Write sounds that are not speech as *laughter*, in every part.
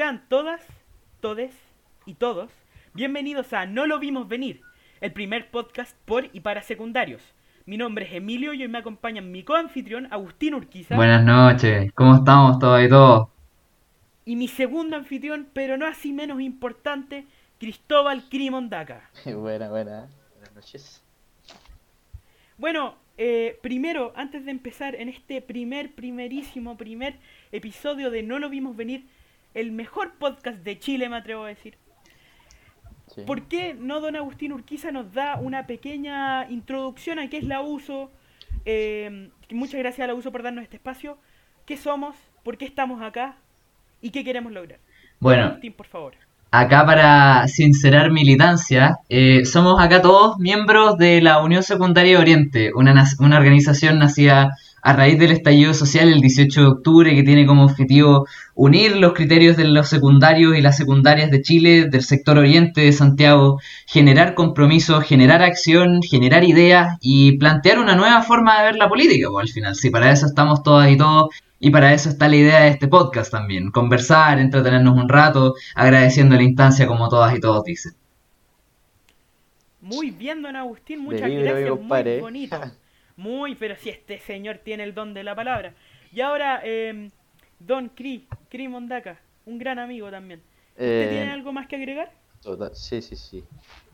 Sean todas, todes y todos bienvenidos a No lo vimos venir, el primer podcast por y para secundarios. Mi nombre es Emilio y hoy me acompaña mi coanfitrión Agustín Urquiza. Buenas noches, ¿cómo estamos todos y todos? Y mi segundo anfitrión, pero no así menos importante, Cristóbal Crimondaca. *laughs* buena, buena. Buenas noches. Bueno, eh, primero, antes de empezar en este primer, primerísimo, primer episodio de No lo vimos venir, el mejor podcast de Chile, me atrevo a decir. Sí. ¿Por qué no don Agustín Urquiza nos da una pequeña introducción a qué es la USO? Eh, muchas gracias a la USO por darnos este espacio. ¿Qué somos? ¿Por qué estamos acá? ¿Y qué queremos lograr? Bueno. Agustín, por favor. Acá para sincerar militancia, eh, somos acá todos miembros de la Unión Secundaria Oriente, una, una organización nacida a raíz del estallido social el 18 de octubre que tiene como objetivo unir los criterios de los secundarios y las secundarias de Chile, del sector oriente de Santiago, generar compromisos, generar acción, generar ideas y plantear una nueva forma de ver la política, pues, al final, sí, para eso estamos todas y todos y para eso está la idea de este podcast también, conversar, entretenernos un rato, agradeciendo la instancia como todas y todos dicen. Muy bien, don Agustín, muchas gracias, muy bonito. *laughs* Muy, pero si este señor tiene el don de la palabra. Y ahora, eh, don Cri, Cri Mondaca, un gran amigo también. ¿Usted Eh, tiene algo más que agregar? total- sí, sí, sí.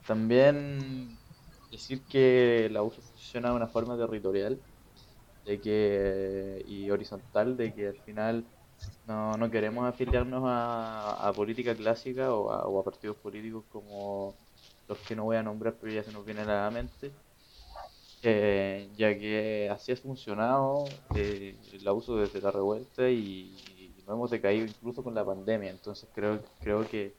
También decir que la USO funciona de una forma territorial de que, y horizontal, de que al final no, no queremos afiliarnos a, a política clásica o a, o a partidos políticos como los que no voy a nombrar, pero ya se nos vienen a la mente. Eh, ya que así ha funcionado eh, la uso desde la revuelta y, no hemos decaído incluso con la pandemia. Entonces creo, creo que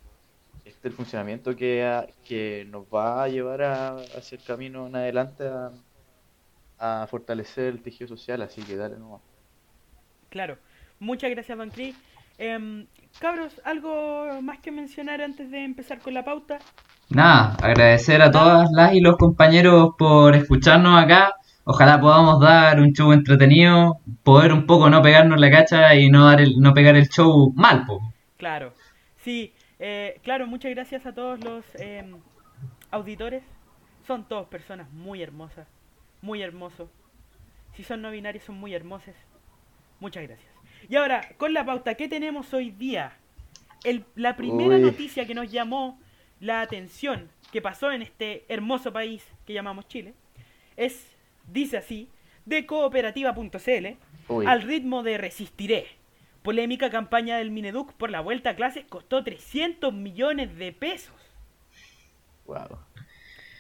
este es el funcionamiento que, ha- que nos va a llevar a, hacia el camino en adelante a, a fortalecer el tejido social. Así que dale nomás. Claro. Muchas gracias, don Cri. Em, cabros, ¿algo más que mencionar antes de empezar con la pauta? Nada, agradecer a todas las y los compañeros por escucharnos acá. Ojalá podamos dar un show entretenido, poder un poco no pegarnos la cacha y no dar el, no pegar el show mal, po. Claro. Sí, eh, claro, muchas gracias a todos los em, auditores. Son todos personas muy hermosas, muy hermosos. Si son no binarios, son muy hermosos. Muchas gracias. Y ahora, con la pauta, ¿qué tenemos hoy día? El- la primera Uy. noticia que nos llamó la atención que pasó en este hermoso país que llamamos Chile es, dice así, de cooperativa.cl al ritmo de Resistiré. Polémica campaña del Mineduc por la vuelta a clases costó 300 millones de pesos. wow.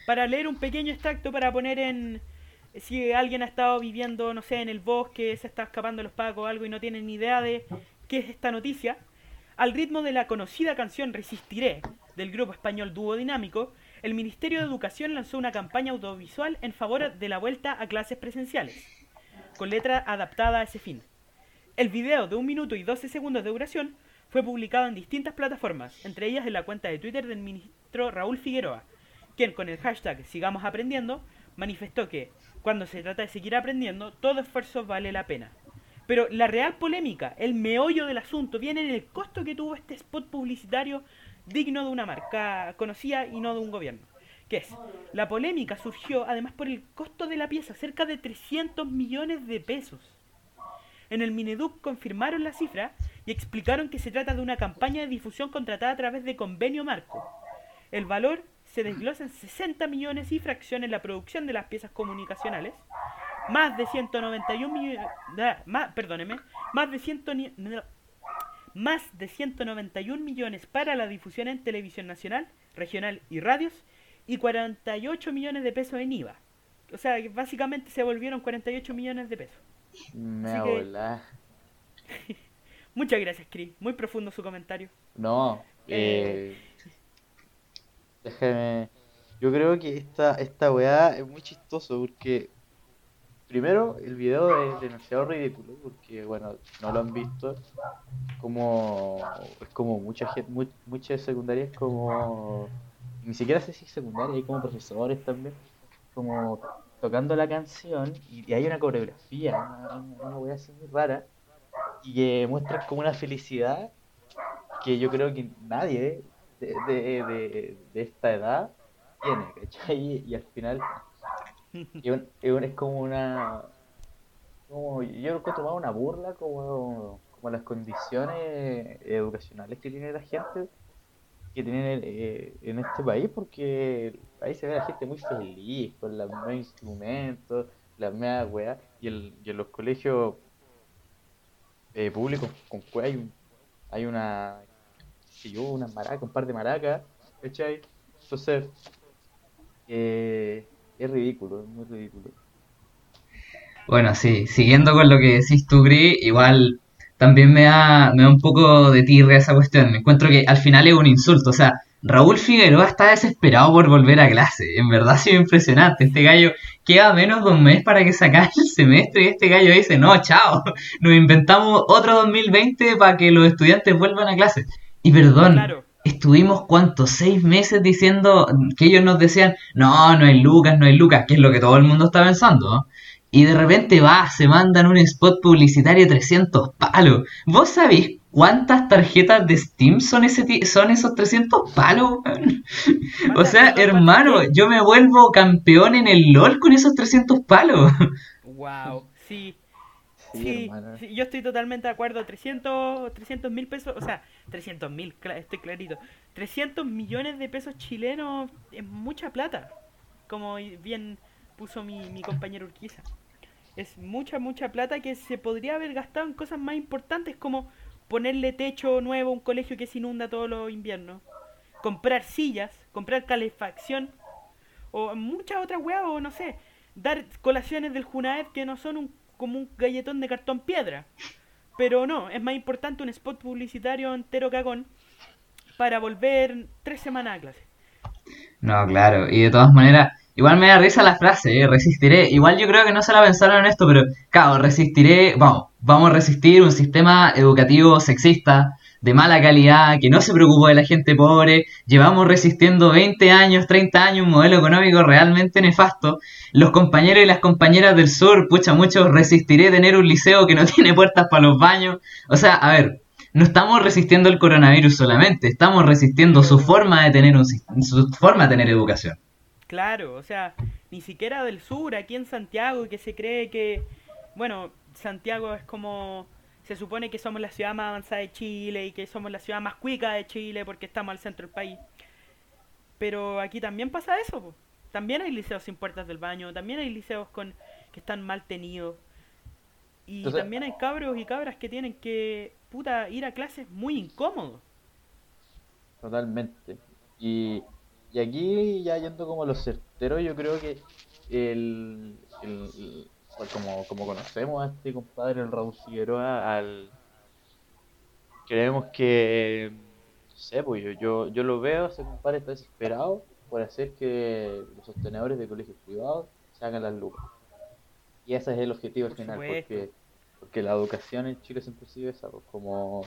Para leer un pequeño extracto para poner en... Si alguien ha estado viviendo, no sé, en el bosque, se está escapando los pacos o algo y no tiene ni idea de qué es esta noticia, al ritmo de la conocida canción Resistiré del grupo español Dúo Dinámico, el Ministerio de Educación lanzó una campaña audiovisual en favor de la vuelta a clases presenciales, con letra adaptada a ese fin. El video de 1 minuto y 12 segundos de duración fue publicado en distintas plataformas, entre ellas en la cuenta de Twitter del ministro Raúl Figueroa, quien con el hashtag Sigamos Aprendiendo manifestó que, cuando se trata de seguir aprendiendo, todo esfuerzo vale la pena. Pero la real polémica, el meollo del asunto, viene en el costo que tuvo este spot publicitario digno de una marca conocida y no de un gobierno. Que es, la polémica surgió además por el costo de la pieza, cerca de 300 millones de pesos. En el Mineduc confirmaron la cifra y explicaron que se trata de una campaña de difusión contratada a través de convenio marco. El valor se desglosa en 60 millones y fracción en la producción de las piezas comunicacionales, más de 191 millones, más, perdóneme, más de 100 ni- no, más de 191 millones para la difusión en televisión nacional, regional y radios y 48 millones de pesos en IVA. O sea, que básicamente se volvieron 48 millones de pesos. Me que-. *laughs* Muchas gracias, Chris. Muy profundo su comentario. No, Eh. eh, déjame. Yo creo que esta, esta weá es muy chistoso porque, primero, el video es demasiado ridículo porque, bueno, no lo han visto. Como, es como mucha gente, mu- muchas secundarias, como, ni siquiera sé si es secundaria, hay como profesores también, como tocando la canción y, hay una coreografía, una, una, una así muy rara y que muestran como una felicidad que yo creo que nadie de, de, de, de esta edad tiene, ¿cachai? Y al final *laughs* es, un- es como una... Como, yo lo encuentro más una burla como, como las condiciones educacionales que tiene la gente que tienen eh, en este país, porque ahí se ve la gente muy feliz, con los mismos instrumentos, las mismas weas, y, el, y en los colegios eh, públicos con hay, hay una, sé yo, una maraca, un par de maracas. Entonces, eh, es ridículo, es muy ridículo. Bueno, sí, siguiendo con lo que decís tú, Gris, igual también me da, me da un poco de tirria esa cuestión. Encuentro que al final es un insulto. O sea, Raúl Figueroa está desesperado por volver a clase. En verdad ha sido impresionante. Este gallo queda menos de un mes para que se acabe el semestre y este gallo dice, no, chao, nos inventamos otro 2020 para que los estudiantes vuelvan a clase. Y perdón, Claro. Estuvimos cuántos, seis meses diciendo que ellos nos decían, no, no hay Lucas, no hay Lucas, que es lo que todo el mundo está pensando, ¿no? Y de repente va, se mandan un spot publicitario de 300 palos. ¿Vos sabéis cuántas tarjetas de Steam son, ese son esos 300 palos? O ¿Cuántas- sea, hermano, yo me vuelvo campeón en el LOL con esos 300 palos. Wow, sí. Sí, Sí, yo estoy totalmente de acuerdo. 300 mil pesos, o sea, 300 mil, estoy clarito. 300 millones de pesos chilenos es mucha plata. Como bien puso mi, mi compañero Urquiza. Es mucha, mucha plata que se podría haber gastado en cosas más importantes como ponerle techo nuevo a un colegio que se inunda todos los inviernos. Comprar sillas, comprar calefacción o muchas otras weas, o no sé, dar colaciones del Junaed que no son un, como un galletón de cartón piedra. Pero no, es más importante un spot publicitario entero cagón para volver tres semanas a clase. No, claro, y de todas maneras, igual me da risa la frase, ¿eh? resistiré. Igual yo creo que no se la pensaron en esto, pero claro, resistiré, vamos, vamos a resistir un sistema educativo sexista, de mala calidad, que no se preocupó de la gente pobre. Llevamos resistiendo 20 años, 30 años, un modelo económico realmente nefasto. Los compañeros y las compañeras del sur, pucha, muchos resistiré tener un liceo que no *laughs* tiene puertas para los baños. O sea, a ver, no estamos resistiendo el coronavirus solamente, estamos resistiendo su forma de tener un, su forma de tener educación. Claro, o sea, ni siquiera del sur, aquí en Santiago, que se cree que, bueno, Santiago es como, se supone que somos la ciudad más avanzada de Chile y que somos la ciudad más cuica de Chile porque estamos al centro del país. Pero aquí también pasa eso, po. también hay liceos sin puertas del baño, también hay liceos con que están mal tenidos. Y Entonces- también hay cabros y cabras que tienen que, puta, ir a clases muy incómodos. Totalmente. Y, y aquí, ya yendo como a lo certero, yo creo que el- pues como, como conocemos a este compadre, el Raúl Figueroa, al, creemos que, no sé, pues yo, yo, yo lo veo, ese compadre está desesperado por hacer que los sostenedores de colegios privados se hagan las lucas. Y ese es el objetivo al Por final, supuesto. porque, porque la educación en Chile siempre ha sido esa, pues, como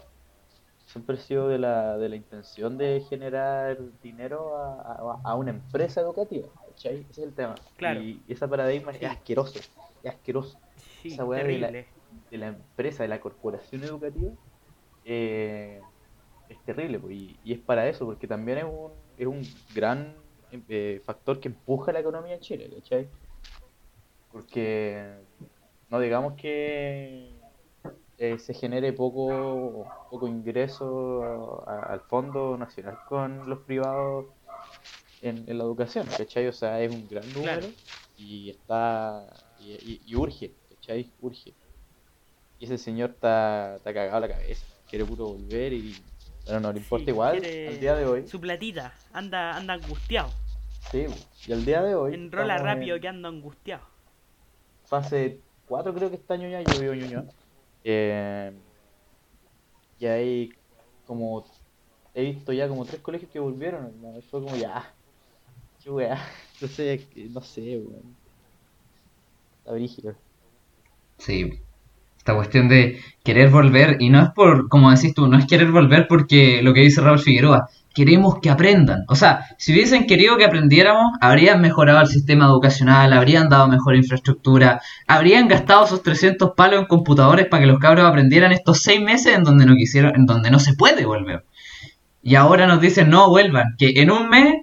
siempre ha sido de la, de la intención de generar dinero a, a- a una empresa educativa. Ese es el tema. Claro. Y ese paradigma es asqueroso, es asqueroso. Sí, *laughs* Esa weá de la- terrible. De la empresa, de la corporación educativa, eh, es terrible, pues, y, y es para eso, porque también es un, es un gran eh, factor que empuja la economía en Chile, ¿cachai? Porque no digamos que eh, se genere poco, poco ingreso a- al Fondo Nacional con los privados en, en la educación, ¿cachai? O sea, es un gran número Claro. y está y, y- y urge, ¿cachai? Urge. Y ese señor está, está cagado la cabeza, quiere puto volver y bueno, no le importa Sí, igual al día de hoy. Su platita, anda, anda angustiado. Sí, y al día de hoy Enrola rápido en que anda angustiado. fase 4 creo que está Ñuñoa, yo vivo en Ñuñoa. Eh, y ahí como he visto ya como tres colegios que volvieron, hermano, y fue como ya, qué weá, *laughs* entonces no sé, weón. Está. Sí. Esta cuestión de querer volver, y no es por, como decís tú, no es querer volver porque lo que dice Raúl Figueroa, queremos que aprendan. O sea, si hubiesen querido que aprendiéramos, habrían mejorado el sistema educacional, habrían dado mejor infraestructura, habrían gastado esos 300 palos en computadores para que los cabros aprendieran estos seis meses en donde no quisieron, en donde no se puede volver. Y ahora nos dicen, no vuelvan, que en un mes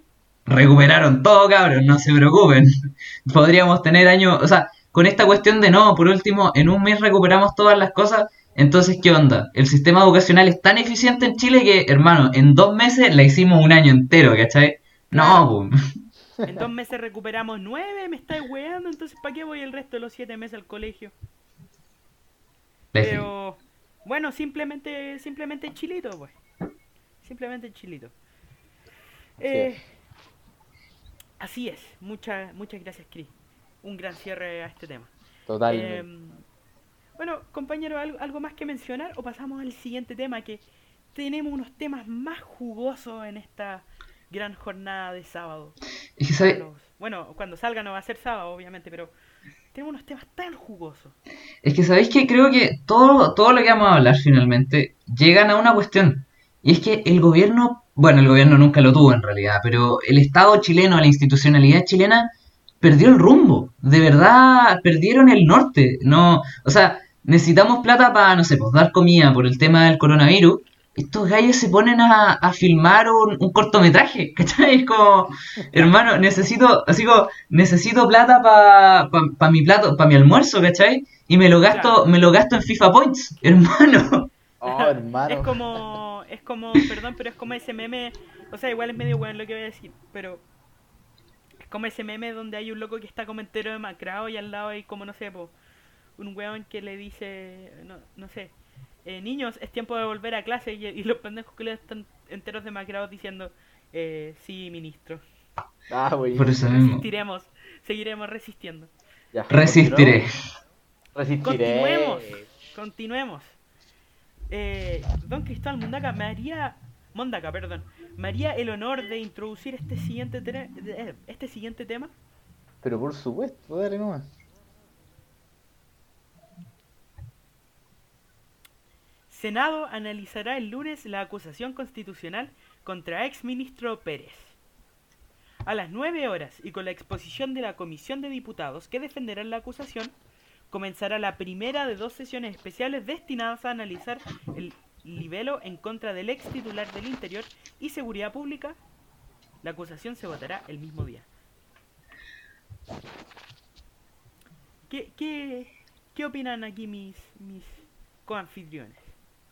recuperaron todo, cabrón, no se preocupen. *laughs* Podríamos tener años, o sea, con esta cuestión de no, por último, en un mes recuperamos todas las cosas, entonces, ¿qué onda? El sistema educacional es tan eficiente en Chile que, hermano, en dos meses la hicimos un año entero, ¿cachai? No, boom. En dos meses recuperamos nueve, me estáis weando, entonces ¿para qué voy el resto de los siete meses al colegio? Pero, bueno, simplemente, simplemente chilito, pues. Simplemente chilito. Eh, así es. Muchas, muchas gracias, Chris. Un gran cierre a este tema. Totalmente. Em, bueno, compañero, ¿algo, ¿algo más que mencionar o pasamos al siguiente tema? Que tenemos unos temas más jugosos en esta gran jornada de sábado. Bueno, cuando salga no va a ser sábado, obviamente, pero tenemos unos temas tan jugosos. Es que sabéis que creo que todo, todo lo que vamos a hablar finalmente llegan a una cuestión. Y es que el gobierno, bueno, el gobierno nunca lo tuvo en realidad, pero el Estado chileno, la institucionalidad chilena, perdió el rumbo. De verdad, perdieron el norte. No, o sea, necesitamos plata para, no sé, pues dar comida por el tema del coronavirus estos gallos se ponen a, filmar un, cortometraje, *laughs* ¿cachai? Es como, hermano, necesito, así como, necesito plata para pa, mi plato, para mi almuerzo, ¿cachai? Y me lo gasto, me lo gasto en FIFA Points, *laughs* hermano. Oh, hermano. Es como, es como, perdón, pero es como ese meme, o sea, igual es medio bueno lo que voy a decir, pero como ese meme donde hay un loco que está como entero demacrado y al lado hay como, no sé, un weón que le dice, no, no sé, eh, niños, es tiempo de volver a clase y, los pendejos que le están enteros demacrados diciendo, eh, sí, ministro. Ah, Por eso Resistiremos, seguiremos resistiendo. Resistiré. Resistiré. Continuemos, continuemos. Eh, don Cristóbal Mondaca me haría, Mondaca, perdón, me haría el honor de introducir este siguiente, este siguiente tema. Pero por supuesto, dale nomás. Senado analizará el lunes la acusación constitucional contra ex ministro Pérez. A las 9 horas y con la exposición de la Comisión de Diputados que defenderán la acusación, comenzará la primera de dos sesiones especiales destinadas a analizar el libelo en contra del ex titular del Interior y Seguridad Pública. La acusación se votará el mismo día. ¿Qué, qué, opinan aquí mis, mis coanfitriones?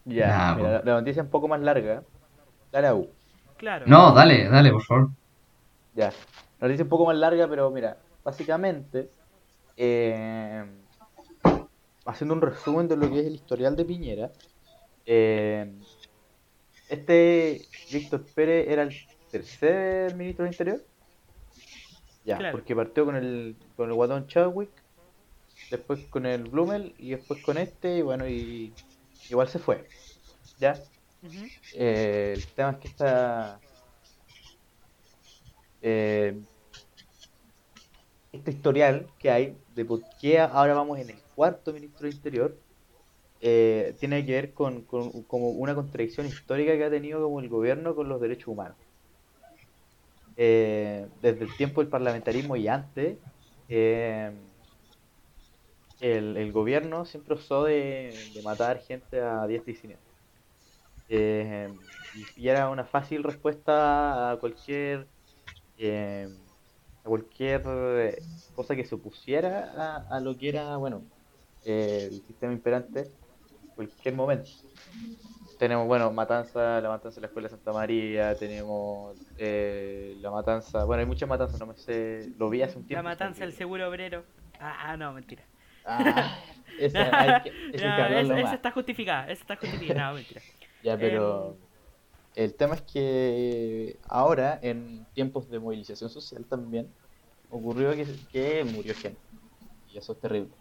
Ya, la, noticia es un poco más larga. Dale a U. Claro. No, dale, dale, por favor. Ya. La noticia es un poco más larga, pero mira, básicamente, eh, haciendo un resumen de lo que es el historial de Piñera, eh, este Víctor Pérez era el tercer ministro del Interior. Ya, porque partió con el, con el Guatón Chadwick, después con el Blumel y después con este, y bueno, y igual se fue. ¿Ya? Eh, el tema es que está. Eh, este historial que hay de por qué ahora vamos en el cuarto ministro de Interior eh, tiene que ver con, como una contradicción histórica que ha tenido como el gobierno con los derechos humanos. desde el tiempo del parlamentarismo y antes, el, gobierno siempre usó de, matar gente a diestra y siniestra. Eh, y era una fácil respuesta a cualquier eh, a cualquier eh, cosa que se opusiera a, lo que era bueno el sistema imperante cualquier momento tenemos bueno matanza la matanza de la escuela de Santa María tenemos la matanza bueno hay muchas matanzas no me sé lo vi hace un tiempo la matanza del seguro obrero ah, ah no mentira Ah, esa, *laughs* está justificada, esa está justificada, no, mentira. *laughs* Ya, pero em, el tema es que ahora, en tiempos de movilización social también, ocurrió que, murió gente. Y eso es terrible.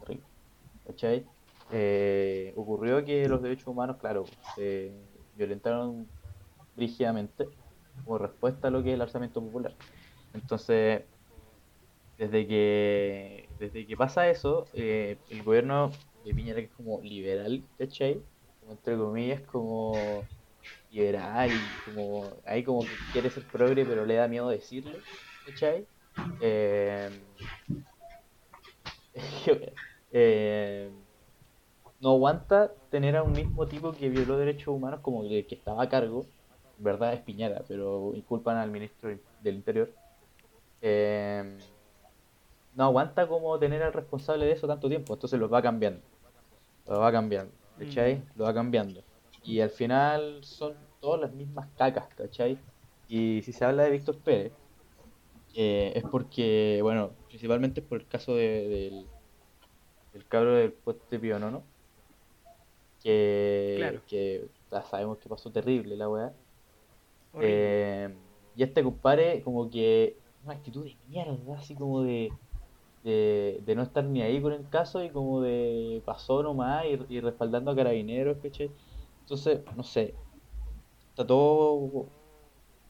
terrible. ¿Cachai? Eh, ocurrió que los derechos humanos, claro, se violentaron rígidamente como respuesta a lo que es el alzamiento popular. Entonces, desde que desde que pasa eso, eh, el gobierno de Piñera, que es como liberal, ¿cachai? Entre comillas, como liberal, como ahí como que quiere ser progre, pero le da miedo decirlo, ¿cachai? Eh, *laughs* eh, no aguanta tener a un mismo tipo que violó derechos humanos como el que estaba a cargo en verdad es Piñera, pero inculpan al ministro del Interior. Eh, no aguanta como tener al responsable de eso tanto tiempo, entonces lo va cambiando. Lo va cambiando, ¿cachai? Mm. Lo va cambiando. Y al final son todas las mismas cacas, ¿cachai? Y si se habla de Víctor Pérez, eh, es porque, bueno, principalmente por el caso de- del, del cabro del puente Pío Nono, que, Claro. que ya sabemos que pasó terrible la weá. Eh, y este compadre, como que una actitud de mierda, así como de, de, de no estar ni ahí con el caso y como de pasó nomás y, y respaldando a carabineros, ¿cachai? Entonces, no sé, está todo.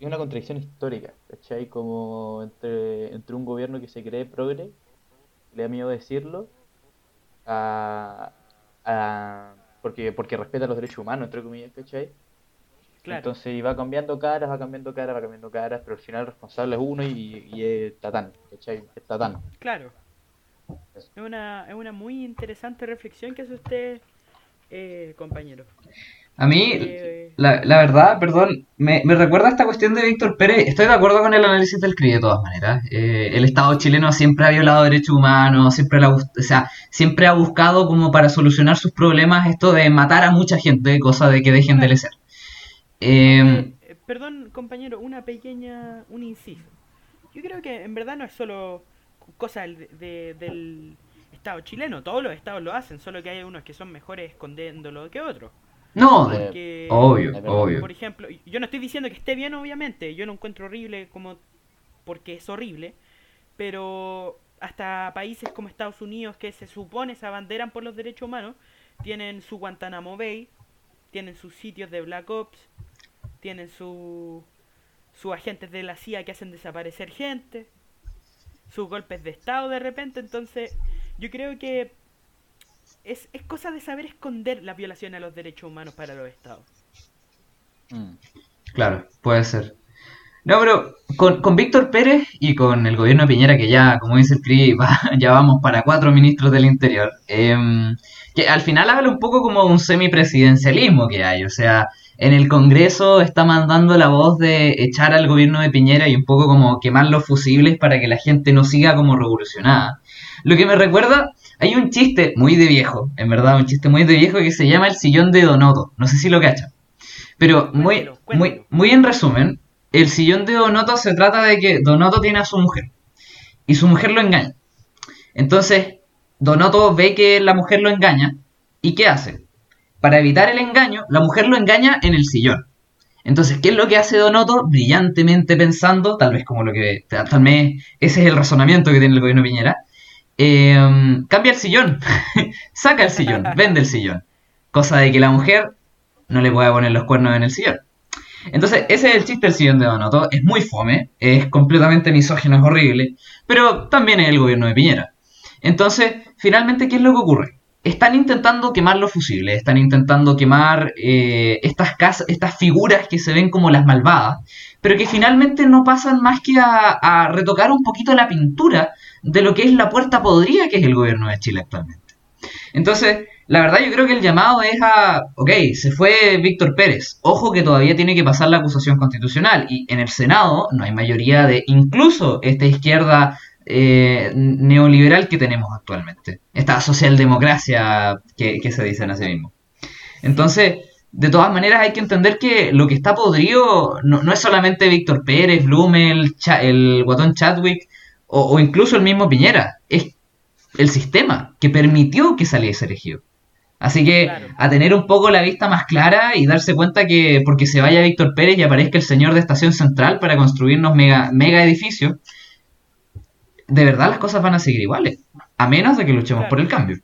Es una contradicción histórica, ¿cachai? Como entre, entre un gobierno que se cree progre, le da miedo decirlo, a, a- porque, porque respeta los derechos humanos, entre comillas, ¿cachai? Claro. Entonces y va cambiando caras, va cambiando caras, va cambiando caras, pero al final el responsable es uno y, y es Tatán, ¿cachai? Es Tatán. Claro. Es una, es una muy interesante reflexión que hace usted, eh, compañero. A mí, la, la verdad, perdón, me, me recuerda esta cuestión de Víctor Pérez. Estoy de acuerdo con el análisis del CRI de todas maneras. Eh, el Estado chileno siempre ha violado derechos humanos, siempre, gust- o sea, siempre ha buscado como para solucionar sus problemas esto de matar a mucha gente, cosa de que dejen de lecer. Eh, Eh, perdón, compañero, una pequeña, un inciso. Yo creo que en verdad no es solo cosa del, de- del Estado chileno, todos los estados lo hacen, solo que hay unos que son mejores escondiéndolo que otros. No, Porque, obvio, obvio. por ejemplo, yo no estoy diciendo que esté bien, obviamente, yo lo encuentro horrible como porque es horrible, pero hasta países como Estados Unidos que se supone se abanderan por los derechos humanos, tienen su Guantánamo Bay, tienen sus sitios de Black Ops, tienen su sus agentes de la CIA que hacen desaparecer gente, sus golpes de estado de repente, entonces yo creo que es, es cosa de saber esconder la violación a los derechos humanos para los estados. Mm. Claro, puede ser. No, pero con, con Víctor Pérez y con el gobierno de Piñera, que ya, como dice el CRI, *laughs* va- ya vamos para cuatro ministros del Interior, em, que al final habla un poco como un semipresidencialismo que hay. O sea, en el Congreso está mandando la voz de echar al gobierno de Piñera y un poco como quemar los fusibles para que la gente no siga como revolucionada. Lo que me recuerda, hay un chiste muy de viejo, en verdad, un chiste muy de viejo que se llama El sillón de Donoto. No sé si lo cachan. Pero muy, muy, muy en resumen, el sillón de Donoto se trata de que Donoto tiene a su mujer y su mujer lo engaña. Entonces, Donoto ve que la mujer lo engaña y ¿qué hace? Para evitar el engaño, la mujer lo engaña en el sillón. Entonces, ¿qué es lo que hace Donoto? Brillantemente pensando, tal vez como lo que, tal vez ese es el razonamiento que tiene el gobierno Piñera, eh, cambia el sillón, *laughs* saca el sillón, *laughs* vende el sillón. Cosa de que la mujer no le pueda poner los cuernos en el sillón. Entonces, ese es el chiste del sillón de Donoto. Es muy fome, es completamente misógino, es horrible, pero también es el gobierno de Piñera. Entonces, finalmente, ¿qué es lo que ocurre? Están intentando quemar los fusibles, están intentando quemar eh, estas, casas, estas figuras que se ven como las malvadas, pero que finalmente no pasan más que a, a retocar un poquito la pintura de lo que es la puerta podrida que es el gobierno de Chile actualmente. Entonces, la verdad yo creo que el llamado es a, ok, se fue Víctor Pérez, ojo que todavía tiene que pasar la acusación constitucional y en el Senado no hay mayoría de incluso esta izquierda eh, neoliberal que tenemos actualmente, esta socialdemocracia que, que se dice en sí mismo. Entonces, de todas maneras hay que entender que lo que está podrido no, no es solamente Víctor Pérez, Blumel, Cha- el guatón Chadwick o, o incluso el mismo Piñera, es el sistema que permitió que saliese elegido. Así que Claro. a tener un poco la vista más clara y darse cuenta que porque se vaya Víctor Pérez y aparezca el señor de Estación Central para construirnos mega, mega edificios, de verdad las cosas van a seguir iguales, a menos de que luchemos Claro. por el cambio.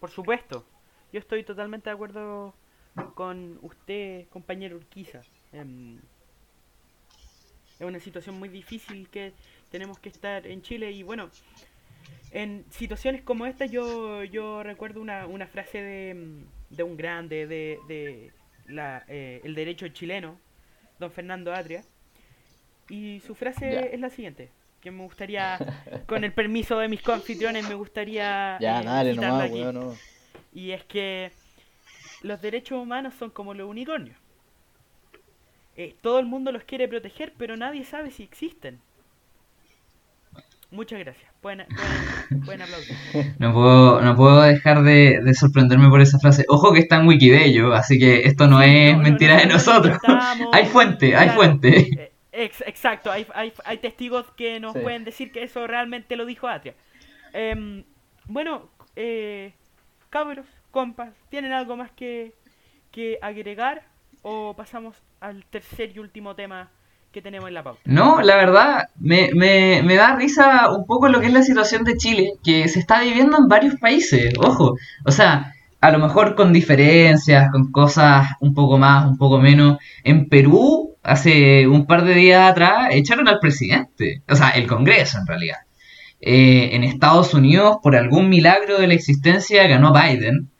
Por supuesto, yo estoy totalmente de acuerdo con usted, compañero Urquiza. Em, es una situación muy difícil que tenemos que estar en Chile y bueno, en situaciones como esta yo, yo recuerdo una, una frase de, mm, de un grande de, de la, eh, el derecho chileno, don Fernando Adria, y su frase es la siguiente, que me gustaría, con el permiso de mis confitriones, me gustaría Ya, eh, dale citarla nomás, aquí. weón, no. Y es que los derechos humanos son como los unicornios. eh, todo el mundo los quiere proteger, pero nadie sabe si existen. Muchas gracias. Pueden aplaudir. *laughs* No puedo, no puedo dejar de, de sorprenderme por esa frase. Ojo que está en Wikideyo, así que esto no Sí, es no, mentira no, de nosotros. *laughs* hay fuente, hay Claro. fuente. Eh, ex- exacto, hay, hay, hay testigos que nos Sí. pueden decir que eso realmente lo dijo Atria. Em, bueno, eh, cabros, compas, ¿tienen algo más que, que agregar o pasamos al tercer y último tema tenemos en la? No, la verdad, me, me, me da risa un poco lo que es la situación de Chile, que se está viviendo en varios países, ojo. O sea, a lo mejor con diferencias, con cosas un poco más, un poco menos. En Perú, hace un par de días atrás, echaron al presidente, o sea, el Congreso en realidad. Eh, en Estados Unidos, por algún milagro de la existencia, ganó Biden.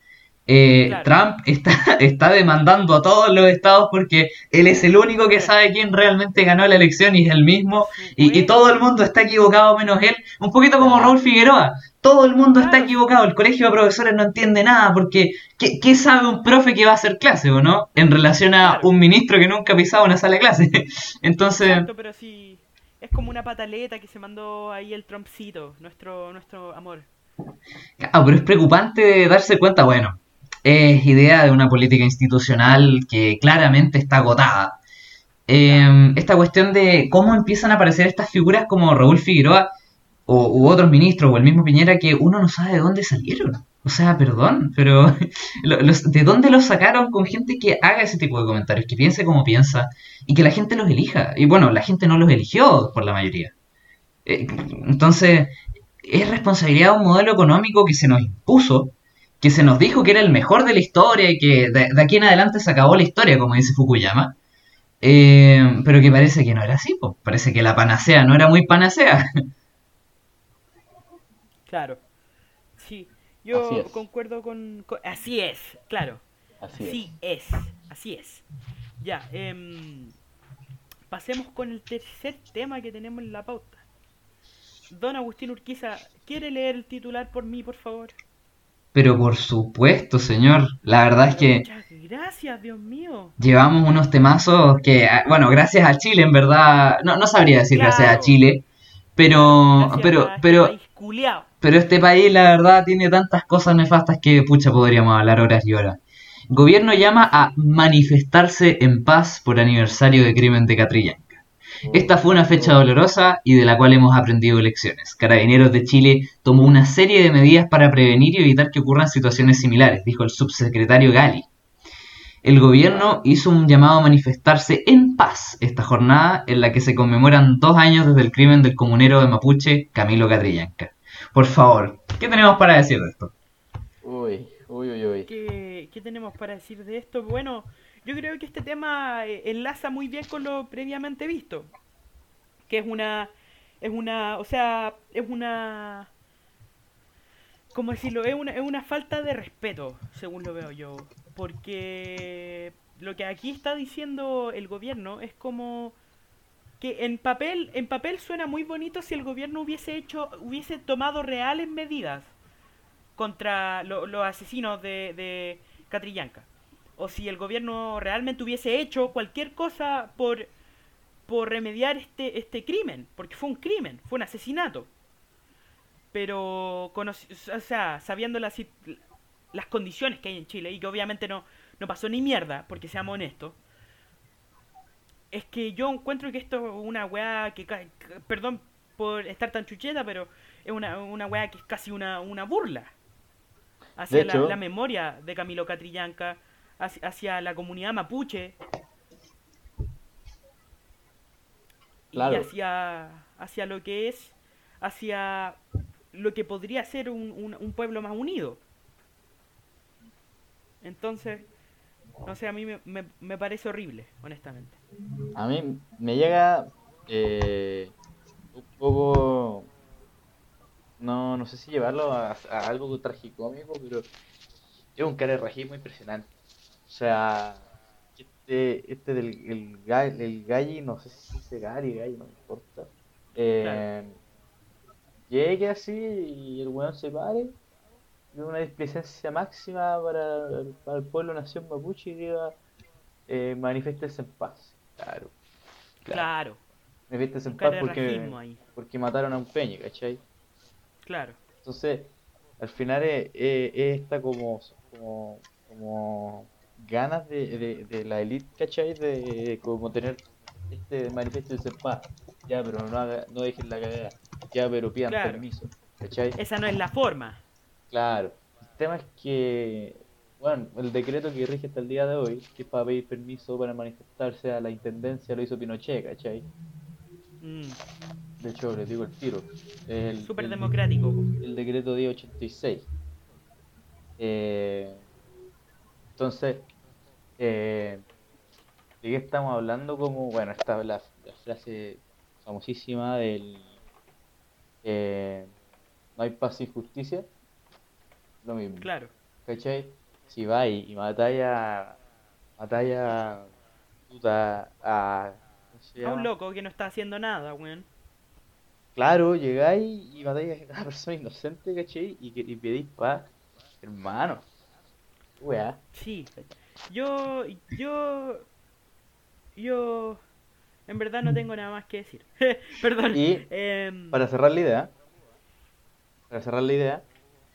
Eh, Claro. Trump está, *laughs* está demandando a todos los estados porque él es el único que sabe quién realmente ganó la elección y es el mismo. Y, y todo el mundo está equivocado menos él. Un poquito como Raúl Figueroa. Todo el mundo está equivocado. El colegio de profesores no entiende nada porque ¿qué, qué sabe un profe que va a hacer clase o no? En relación a Claro. un ministro que nunca ha pisado una sala de clase. *laughs* Entonces, Exacto, pero sí, es como una pataleta que se mandó ahí el Trumpcito, nuestro, nuestro amor. Ah, pero es preocupante darse cuenta, bueno, es idea de una política institucional que claramente está agotada. Eh, esta cuestión de cómo empiezan a aparecer estas figuras como Raúl Figueroa o, u otros ministros o el mismo Piñera que uno no sabe de dónde salieron. O sea, perdón, pero *laughs* ¿de dónde los sacaron con gente que haga ese tipo de comentarios, que piense como piensa y que la gente los elija? Y bueno, la gente no los eligió por la mayoría. Eh, entonces, es responsabilidad de un modelo económico que se nos impuso, que se nos dijo que era el mejor de la historia y que de, de aquí en adelante se acabó la historia, como dice Fukuyama, eh, pero que parece que no era así, pues. parece que la panacea no era muy panacea. Claro. Sí, yo Así es. concuerdo con, con- Así es, claro. Así es. Sí es, así es. Ya, em, pasemos con el tercer tema que tenemos en la pauta. Don Agustín Urquiza, ¿quiere leer el titular por mí, por favor? Pero por supuesto, señor, la verdad es que Muchas gracias, Dios mío. llevamos unos temazos que, ah, bueno, gracias a Chile, en verdad, no, no sabría decir gracias a. Chile, pero, Gracias pero, este pero. Pero este país, la verdad, tiene tantas cosas nefastas que, pucha, podríamos hablar horas y horas. Gobierno llama a manifestarse en paz por aniversario de crimen de Catrillanca. Esta fue una fecha dolorosa y de la cual hemos aprendido lecciones. Carabineros de Chile tomó una serie de medidas para prevenir y evitar que ocurran situaciones similares, dijo el subsecretario Gali. El gobierno hizo un llamado a manifestarse en paz esta jornada en la que se conmemoran dos años desde el crimen del comunero de Mapuche, Camilo Catrillanca. Por favor, ¿qué tenemos para decir de esto? Uy, uy, uy, uy. ¿Qué, qué tenemos para decir de esto? Bueno, yo creo que este tema eh, enlaza muy bien con lo previamente visto. Que es una. Es una. O sea, es una. ¿Cómo decirlo? Es una, es una falta de respeto, según lo veo yo. Porque lo que aquí está diciendo el gobierno es como que en papel, en papel suena muy bonito si el gobierno hubiese hecho, hubiese tomado reales medidas contra lo- los asesinos de, de Catrillanca. O si el gobierno realmente hubiese hecho cualquier cosa por, por remediar este, este crimen, porque fue un crimen, fue un asesinato. Pero, o sea, sabiendo las, las condiciones que hay en Chile, y que obviamente no, no pasó ni mierda, porque seamos honestos, es que yo encuentro que esto es una weá que, perdón por estar tan chucheta, pero es una, una weá que es casi una, una burla hacia la memoria de Camilo Catrillanca, hacia, hacia la comunidad mapuche Claro. y hacia, hacia lo que es, hacia lo que podría ser un, un, un pueblo más unido. Entonces, no sé, a mí me, me, me parece horrible, honestamente. A mí me llega eh, un poco, no, no sé si llevarlo a, a algo tragicómico, pero es un carerrajismo impresionante. O sea, este, este del el, el Galli, no sé si dice Gali, Galli, no me importa. Eh, Llegue así y el weón se pare de una displicencia máxima para, el- para el pueblo nación mapuche y diga eh, manifiéstense en paz. Claro. Claro. Viste en paz porque, porque mataron a un peña, ¿cachai? Claro. Entonces, al final es, es- es esta como, como, como ganas de, de, de la elite, ¿cachai? De como tener este manifiesto y decir, pa, ya, pero no, haga, no dejen la cagada, ya, pero pidan Claro. permiso, ¿cachai? Esa no es la forma. Claro. El tema es que, bueno, el decreto que rige hasta el día de hoy, que es para pedir permiso para manifestarse a la intendencia, lo hizo Pinochet, ¿cachai? Mm, De hecho, les digo el tiro. El, Súper el- democrático. el decreto 1086. Eh, entonces, eh, ¿de qué estamos hablando? Como, bueno, esta es la, la frase famosísima del eh, no hay paz sin justicia. Lo mismo, Claro. ¿cachai? Si vais y matáis a, matáis a, puta, a, ¿cómo se A un loco que no está haciendo nada, weón. Claro, llegáis y matáis a una *laughs* persona inocente, ¿cachai? Y, que, y pedís paz, hermano. Weá. Sí. Yo, yo, yo, en verdad no tengo nada más que decir. *laughs* Perdón. Y Em, para cerrar la idea, para cerrar la idea,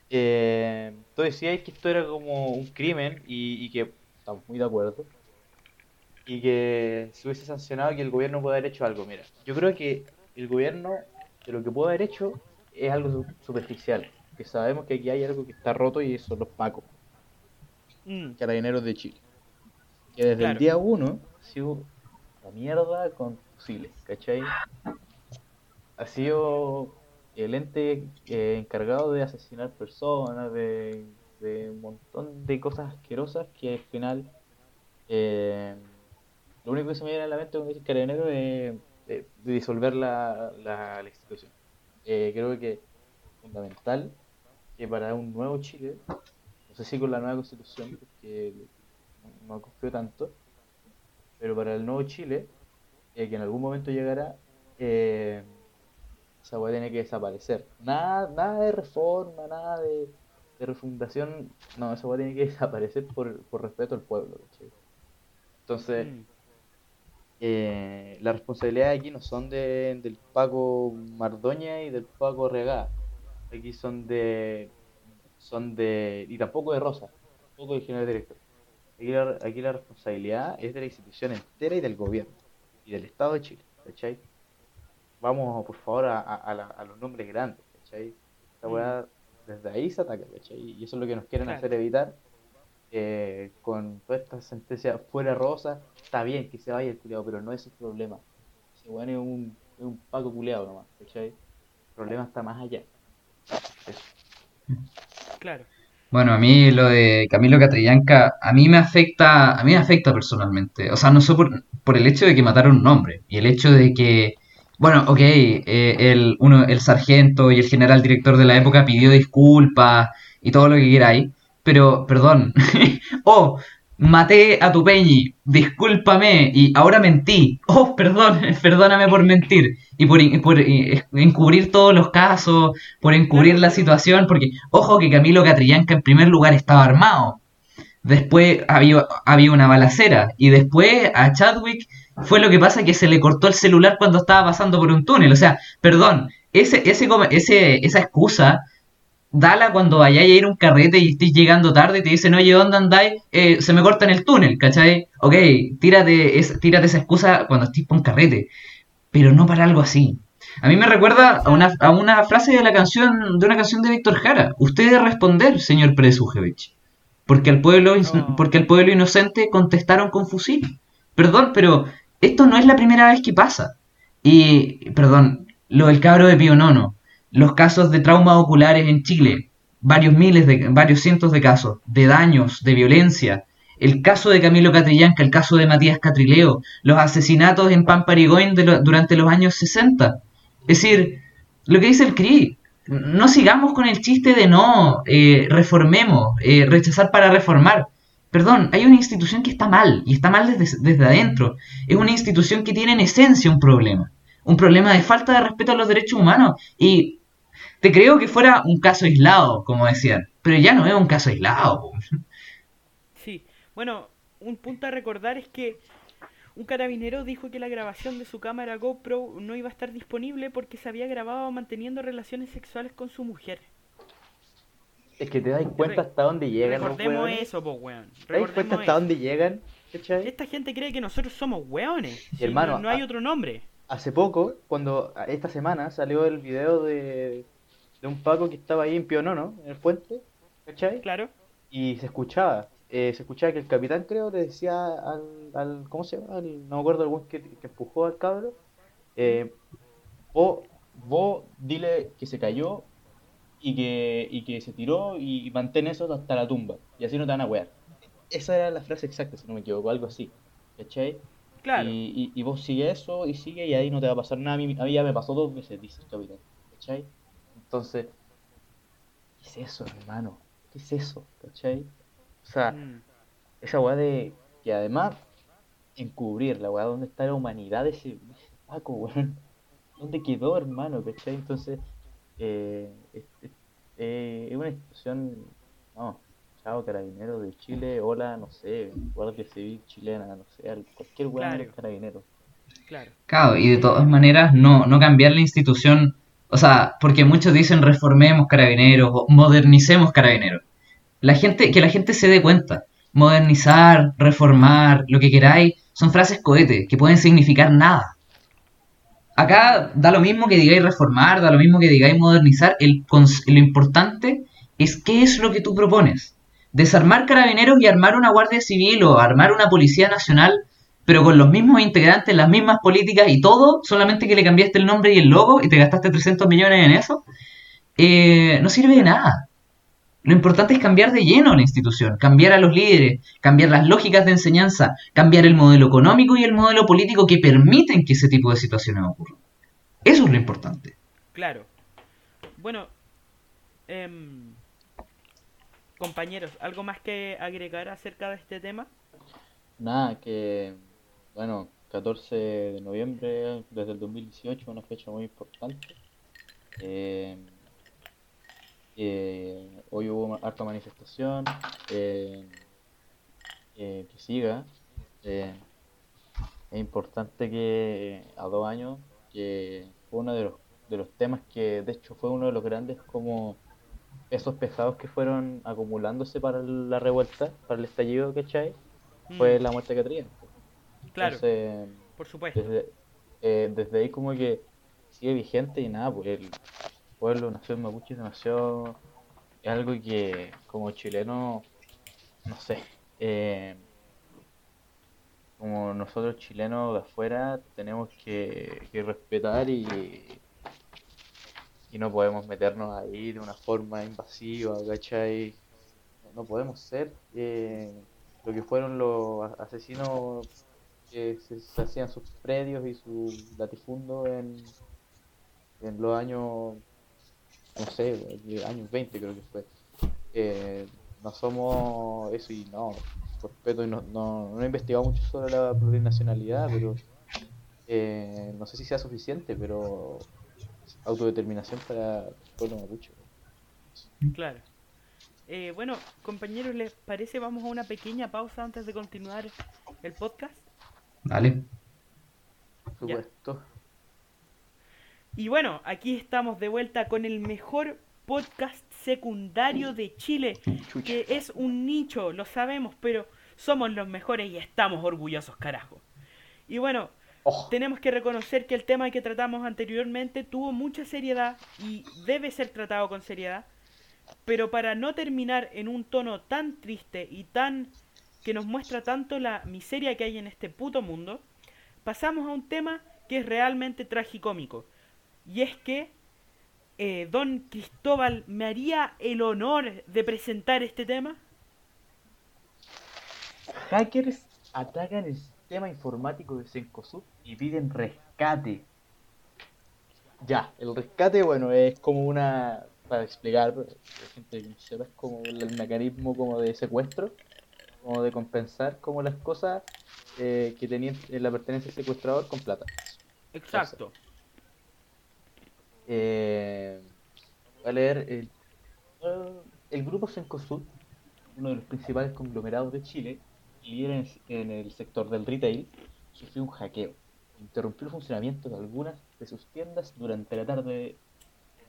eh, tú decías que esto era como un crimen y, y que estamos muy de acuerdo. Y que se hubiese sancionado que el gobierno puede haber hecho algo. Mira, yo creo que el gobierno de lo que puede haber hecho es algo su- superficial. Que sabemos que aquí hay algo que está roto y son los pacos. Mm, Carabineros de Chile. Que desde el día 1 ha sido la mierda con fusiles, ¿cachai? Ha sido el ente eh, encargado de asesinar personas, de, de un montón de cosas asquerosas que al final eh, lo único que se me viene a la mente cuando dice carabinero es de, de disolver la, la, la institución. Eh, creo que es fundamental que para un nuevo Chile si con la nueva constitución, porque no, confío tanto, pero para el nuevo Chile, eh, que en algún momento llegará, eh, esa weá tiene que desaparecer. Nada, nada de reforma, nada de, de refundación, no, esa weá tiene que *laughs* desaparecer por, por respeto al pueblo, ¿cachai? Entonces, mm, eh, las responsabilidades aquí no son de, del Paco Mardoña y del Paco Regá. Aquí son de. Son de. y tampoco de Rosa, tampoco del general director. Aquí la, aquí la responsabilidad es de la institución entera y del gobierno y del Estado de Chile, ¿cachai? Vamos, por favor, a, a- a la- a los nombres grandes, ¿cachai? Esta Mm. weá, desde ahí se ataca, ¿cachai? Y eso es lo que nos quieren Claro. hacer evitar eh, con todas estas sentencias fuera rosa, está bien que se vaya el culiado, pero no es el problema. Ese weón es un, es un paco culiado nomás, ¿cachai? El problema está más allá. Eso. Claro. Bueno, a mí lo de Camilo Catrillanca, a mí me afecta, a mí me afecta personalmente. O sea, no solo por, por el hecho de que mataron un hombre y el hecho de que, bueno, ok, eh, el, uno, el sargento y el general director de la época pidió disculpas y todo lo que queráis, pero, perdón, *laughs* oh, maté a tu Peñi, discúlpame y ahora mentí. *laughs* Oh, perdón, *laughs* perdóname por mentir y por, encubrir todos los casos, por encubrir la situación, porque ojo que Camilo Catrillanca en primer lugar estaba armado. Después había, había una balacera y después a Chadwick fue lo que pasa que se le cortó el celular cuando estaba pasando por un túnel. O sea, perdón, ese, ese, ese, esa excusa, dala cuando vayáis a ir a un carrete y estéis llegando tarde y te dicen, oye, ¿dónde andáis? Eh, se me corta en el túnel, ¿cachai? Ok, tírate, es, tírate esa excusa cuando estés por un carrete, pero no para algo así. A mí me recuerda a una, a una frase de la canción, de una canción de Víctor Jara. Usted debe responder, señor Pérez Ujevich. Porque al pueblo, No. porque al pueblo inocente contestaron con fusil. Perdón, pero esto no es la primera vez que pasa. Y, perdón, lo del cabro de Pío Nono, los casos de traumas oculares en Chile, varios miles de, varios cientos de casos, de daños, de violencia, el caso de Camilo Catrillanca, el caso de Matías Catrileo, los asesinatos en Pamparigoin de lo- durante los años 60. Es decir, lo que dice el CRI, no sigamos con el chiste de no, eh, reformemos, eh, rechazar para reformar. Perdón, hay una institución que está mal, y está mal desde, desde adentro. Es una institución que tiene en esencia un problema. Un problema de falta de respeto a los derechos humanos. Y te creo que fuera un caso aislado, como decían. Pero ya no es un caso aislado. po. Sí, bueno, un punto a recordar es que un carabinero dijo que la grabación de su cámara GoPro no iba a estar disponible porque se había grabado manteniendo relaciones sexuales con su mujer. Es que te das cuenta hasta dónde llegan Recordemos eso, po, weón. ¿Te das cuenta hasta eso. dónde llegan? ¿Cachai? Esta gente cree que nosotros somos weones. Y Sí, hermano, no, no hay a- otro nombre. Hace poco, cuando esta semana salió el video de, de un Paco que estaba ahí en Pionono, en el puente, ¿cachai? Claro. Y se escuchaba, eh, se escuchaba que el capitán creo le decía al, al ¿cómo se llama? Al- no me acuerdo el buen que, que empujó al cabro, eh, vos, vos dile que se cayó y que, y que se tiró y mantén eso hasta la tumba, y así no te van a wear. Esa era la frase exacta, si no me equivoco, algo así, ¿cachai? Claro. Y, y, y vos sigue eso y sigue y ahí no te va a pasar nada. A mí, a mí ya me pasó dos veces, dice el capitán. ¿Cachai? Entonces, ¿qué es eso, hermano? ¿Qué es eso? ¿Cachai? O sea, Mm. esa weá de que además encubrir la weá, ¿dónde está la humanidad de ese, de ese Paco, weón? ¿Dónde quedó, hermano? ¿Cachai? Entonces, eh, es, es- eh, es una institución, no, chao, carabinero de Chile, hola, no sé, guardia civil chilena, no sé, al- cualquier weá Claro. carabineros. Claro. Claro, y de todas maneras no, no cambiar la institución, o sea, porque muchos dicen reformemos carabineros o modernicemos carabineros. La gente, que la gente se dé cuenta, modernizar, reformar, lo que queráis, son frases cohetes que pueden significar nada. Acá da lo mismo que digáis reformar, da lo mismo que digáis modernizar, el, lo importante es qué es lo que tú propones. Desarmar carabineros y armar una guardia civil o armar una policía nacional pero con los mismos integrantes, las mismas políticas y todo, solamente que le cambiaste el nombre y el logo y te gastaste 300 millones en eso, eh, no sirve de nada. Lo importante es cambiar de lleno la institución, cambiar a los líderes, cambiar las lógicas de enseñanza, cambiar el modelo económico y el modelo político que permiten que ese tipo de situaciones ocurran. Eso es lo importante. Claro. Bueno, em, compañeros, ¿algo más que agregar acerca de este tema? Nada, que, bueno, 14 de noviembre desde el 2018, una fecha muy importante. Eh, eh, hoy hubo una harta manifestación, eh, que siga. Es importante que a dos años, que fue uno de los, de los temas que de hecho fue uno de los grandes como esos pesados que fueron acumulándose para la revuelta, para el estallido, ¿cachai? Fue Mm, la muerte de Catrina. Claro, Entonces, por supuesto. desde, eh, desde ahí como que sigue vigente y nada, pues el pueblo, nación mapuche es demasiado, es algo que como chileno, no sé, eh, como nosotros chilenos de afuera tenemos que, que respetar y, y no podemos meternos ahí de una forma invasiva, ¿cachai? No podemos ser eh, lo que fueron los asesinos que se, hacían sus predios y su latifundo en, en los años, no sé, años 20 creo que fue. Eh, no somos eso y no, por respeto, y no, no, no he investigado mucho sobre la plurinacionalidad, pero eh, no sé si sea suficiente, pero autodeterminación para el pueblo mapuche. Claro. Eh, bueno, compañeros, ¿les parece? Vamos a una pequeña pausa antes de continuar el podcast. Ya. supuesto. Y bueno, aquí estamos de vuelta con el mejor podcast secundario de Chile, Chucha. que es un nicho, lo sabemos, pero somos los mejores y estamos orgullosos, carajo. Y bueno, Oh, tenemos que reconocer que el tema que tratamos anteriormente tuvo mucha seriedad y debe ser tratado con seriedad, pero para no terminar en un tono tan triste y tan que nos muestra tanto la miseria que hay en este puto mundo, pasamos a un tema que es realmente tragicómico. Y es que eh, don Cristóbal me haría el honor de presentar este tema. Hackers atacan el sistema informático de Cencosud y piden rescate. Ya, el rescate, bueno, es como una, para explicar, la gente que es como el mecanismo como de secuestro, como de compensar como las cosas eh, que tenían en la pertenencia del secuestrador con plata. Exacto. Eh, voy a leer el, el grupo Cencosud, uno de los principales conglomerados de Chile, líder en, en el sector del retail, sufrió un hackeo. Interrumpió el funcionamiento de algunas de sus tiendas durante la tarde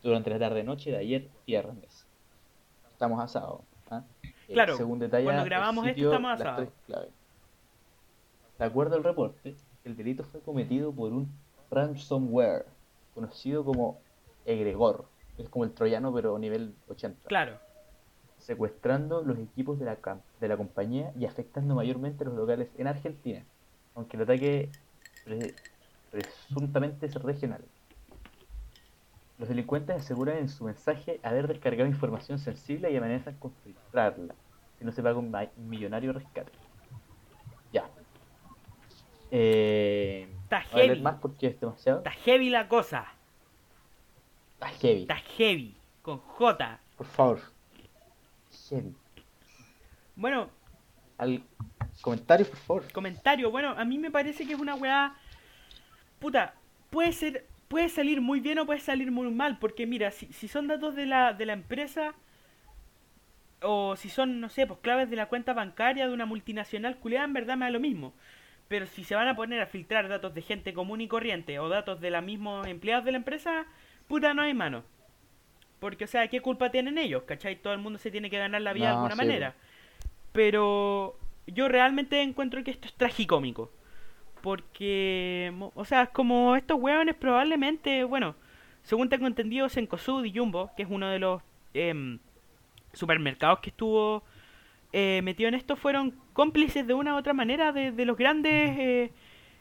durante la tarde noche de ayer viernes. Estamos a sábado. ¿ah? Eh, Claro, según detalla cuando el grabamos esto sitio, estamos a las sábado. tres claves. De acuerdo al reporte, el delito fue cometido por un ransomware, conocido como egregor. Es como el troyano, pero a nivel 80. Claro. Secuestrando los equipos de la, de la compañía y afectando mayormente los locales en Argentina, aunque el ataque pre- presuntamente es regional. Los delincuentes aseguran en su mensaje haber descargado información sensible y amenazan con filtrarla si no se paga un, millonario rescate. Ya. Eh, Está no voy a leer heavy. más porque es demasiado. Está heavy la cosa. Está heavy. Está heavy. Con J. Por favor. Heavy. Bueno, Al comentario, por favor. comentario. Bueno, a mí me parece que es una weá. Puta, puede ser. Puede salir muy bien o puede salir muy mal. Porque mira, si, si son datos de la, de la empresa. O si son, no sé, pues claves de la cuenta bancaria de una multinacional culiada, en verdad me da lo mismo. Pero si se van a poner a filtrar datos de gente común y corriente o datos de los mismos empleados de la empresa, puta, no hay mano. Porque, o sea, ¿qué culpa tienen ellos? ¿Cachai? Todo el mundo se tiene que ganar la vida de alguna sí, manera. Pero yo realmente encuentro que esto es tragicómico. Porque, o sea, como estos hueones probablemente, bueno, según tengo entendido, Cencosud y Jumbo, que es uno de los em, supermercados que estuvo eh, metido en esto, fueron cómplices de una u otra manera de, de los grandes eh,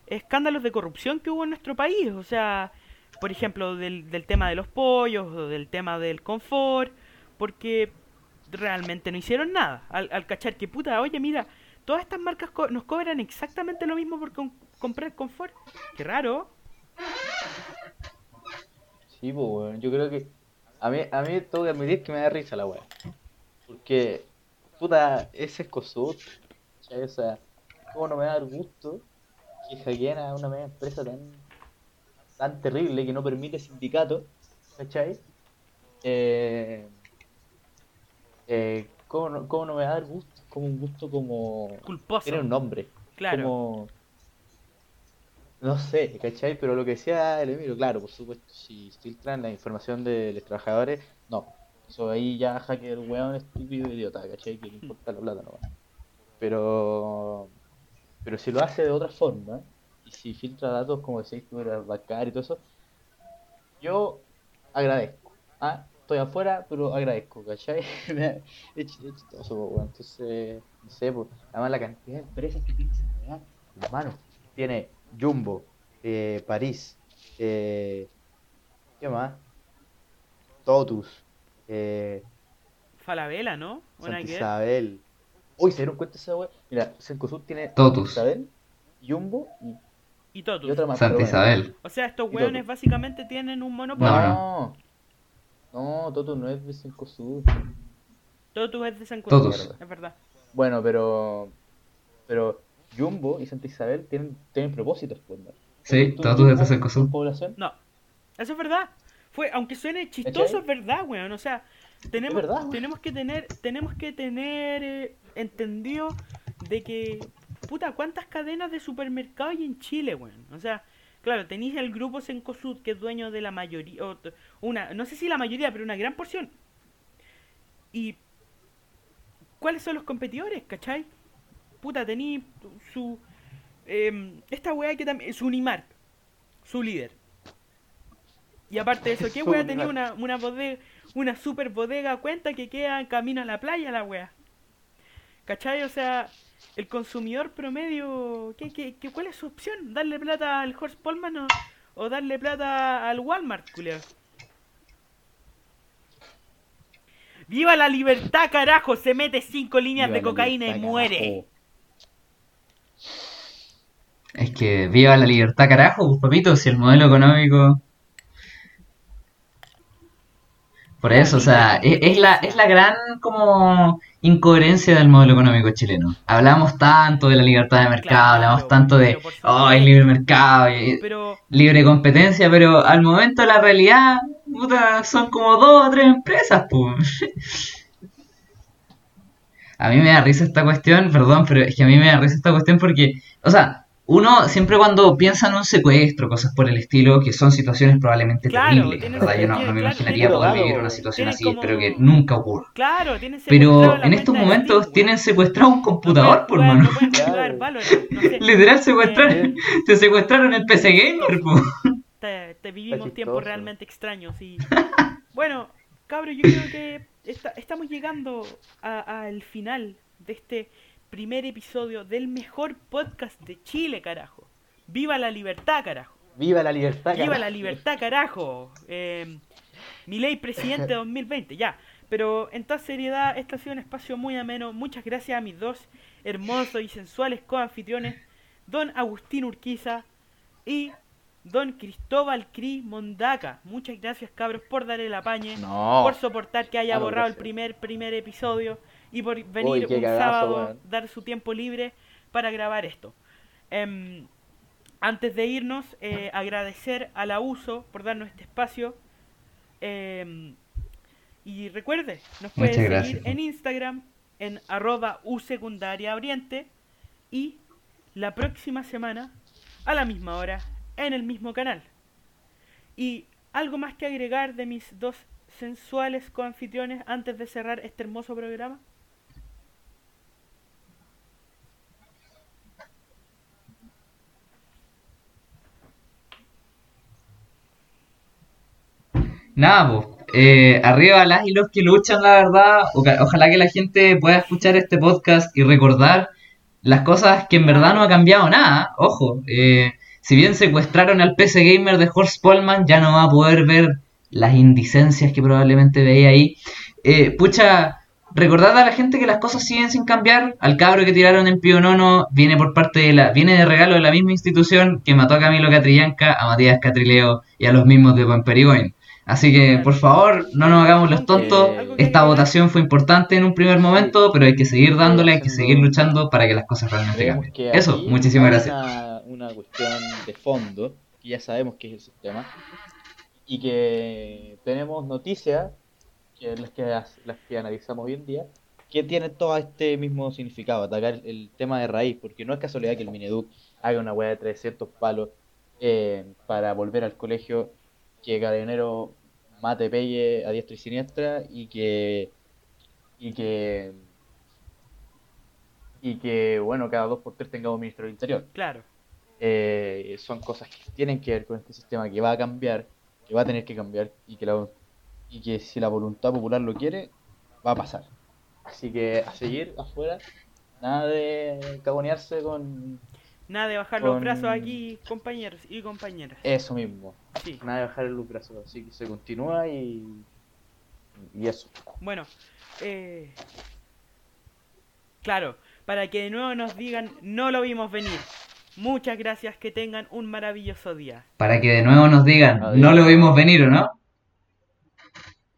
escándalos de corrupción que hubo en nuestro país. O sea, por ejemplo, del, del tema de los pollos o del tema del confort, porque realmente no hicieron nada. Al, al cachar que puta, oye, mira, todas estas marcas co- nos cobran exactamente lo mismo por comprar confort. Qué raro. Sí, pues, weón. Yo creo que. A mí, a mí tengo que admitir que me da risa la weá. Porque, puta, ese es. ¿cachai? O sea, ¿cómo no me va a dar gusto que hackeen a una media empresa tan, tan terrible que no permite sindicatos? ¿Cachai? Eh, eh, ¿cómo, no, ¿Cómo no me va a dar gusto? Como un gusto como. Culposo. Tiene un nombre. Claro. Como... No sé, ¿cachai? Pero lo que decía el Emilio, claro, por supuesto, si filtran la información de los trabajadores, no. Eso ahí ya hacker, weón, estúpido, idiota, ¿cachai? Que le importa la plata nomás. Pero... Pero si lo hace de otra forma, y si filtra datos como decís tú, era bancario y todo eso, yo agradezco. Ah, estoy afuera, pero agradezco, ¿cachai? *laughs* Me es ch- es chistoso, weón. Entonces, no sé, pues, además la cantidad de empresas que tiene esa hermano, tiene Jumbo, eh, París, eh, ¿qué más? Totus, eh, Falabella, ¿no? ¿O nada Santa? Isabel. Uy, ¿se dieron cuenta de esa weá? Mira, Cencosud tiene Totus. Santa Isabel, Jumbo y, Y y Totus. otra más. Santa bueno. Isabel. O sea, estos Y Totus. básicamente tienen un monopolio. No, No, no, Totus no es de Cencosud. Totus es de Totus. Cruz, es verdad. Bueno, pero. Pero Jumbo y Santa Isabel tienen, tienen propósitos, pues, ¿no? Sí, ¿Tú- todos Jumbo desde con Cencosud. población? No, eso es verdad. Fue, aunque suene chistoso, es verdad, weón. O sea, tenemos, verdad, weón. tenemos que tener, tenemos que tener eh, entendido de que, puta, ¿cuántas cadenas de supermercado hay en Chile, weón? O sea, claro, tenéis el grupo Sencosud, que es dueño de la mayoría, o una, no sé si la mayoría, pero una gran porción. Y, ¿cuáles son los competidores, cachai? Puta, tenéis su, em, esta weá que también, su Unimark, su líder. Y aparte de eso, ¿qué *laughs* weá tenía una, una bodega, una super bodega cuenta que queda en camino a la playa la weá? ¿Cachai? O sea, el consumidor promedio, ¿qué, qué, qué, cuál es su opción? ¿Darle plata al Horst Polman o, o darle plata al Walmart, culeo? ¡Viva la libertad, carajo! Se mete cinco líneas Viva de cocaína y muere. carajo. Es que viva la libertad, carajo, pues papito, si el modelo económico. Por eso, o sea, es, es la, es la gran como incoherencia del modelo económico chileno. Hablamos tanto de la libertad de mercado, Claro, hablamos tanto de, oh, el libre mercado, Pero, libre competencia, pero al momento la realidad, puta, son como dos o tres empresas, pues. *laughs* A mí me da risa esta cuestión, perdón, pero es que a mí me da risa esta cuestión porque, o sea, uno siempre cuando piensa en un secuestro, cosas por el estilo, que son situaciones probablemente Claro, terribles, ¿verdad? Yo no, no me claro, imaginaría poder vivir una situación así, como- espero que nunca ocurra. Claro, Pero en estos momentos Steam, tienen weón. secuestrado un No computador, por pueden jugar- mano. no pueden Claro. No sé. *laughs* Literal secuestraron, Eh, te secuestraron el PC Gamer, po. te, te vivimos tiempos realmente extraños y bueno cabro yo creo que esta- estamos llegando a- al final de este primer episodio del mejor podcast de Chile carajo viva la libertad carajo ¡Viva la libertad! viva carajo! la libertad carajo eh, mi ley presidente *laughs* 2020 ya pero en toda seriedad este ha sido un espacio muy ameno muchas gracias a mis dos hermosos y sensuales coanfitriones don Agustín Urquiza y don Cristóbal Cri Mondaca. Muchas gracias, cabros, por dar el apañe, No. por soportar que haya borrado el primer, primer episodio y por venir un cagazo, sábado, dar su tiempo libre para grabar esto. Em, antes de irnos, eh, agradecer a la USO por darnos este espacio. Em, y recuerde, nos puede seguir gracias. en Instagram en arroba usecundaria oriente y la próxima semana a la misma hora en el mismo canal. Y algo más que agregar de mis dos sensuales coanfitriones antes de cerrar este hermoso programa. Nada, pues. eh, arriba las y los que luchan, la verdad. Ojalá que la gente pueda escuchar este podcast y recordar las cosas que en verdad no ha cambiado nada. Ojo, eh, si bien secuestraron al PC Gamer de Horst Polman, ya no va a poder ver las indicencias que probablemente veía ahí. Eh, pucha, recordad a la gente que las cosas siguen sin cambiar. Al cabro que tiraron en Pío Nono viene por parte de la, viene de regalo de la misma institución que mató a Camilo Catrillanca, a Matías Catrileo y a los mismos de Buen Perigoyen. Así que, por favor, no nos hagamos los tontos. Algo que Esta votación fue importante en un primer momento, pero hay que seguir dándole, hay que seguir luchando para que las cosas realmente cambien. Eso, muchísimas gracias. Una, una cuestión de fondo, que ya sabemos que es el sistema, y que tenemos noticias, que las que, las que analizamos hoy en día, que tienen todo este mismo significado, atacar el, el tema de raíz, porque no es casualidad que el Mineduc haga una hueá de 300 palos eh, para volver al colegio, que Carabinero mate, pegue a diestra y siniestra, y que... Y que y que, bueno, cada dos por tres tengamos ministro del Interior. Claro, Eh, son cosas que tienen que ver con este sistema que va a cambiar, que va a tener que cambiar y que, la, y que si la voluntad popular lo quiere, va a pasar. Así que a seguir afuera, nada de cagonearse con nada de bajar los brazos aquí, compañeros y compañeras. eso mismo. Sí. Nada de bajar los brazos, así que se continúa y, y eso. Bueno, eh, claro, para que de nuevo nos digan, no lo vimos venir. Muchas gracias, que tengan un maravilloso día. Para que de nuevo nos digan, Adiós. no lo vimos venir o no.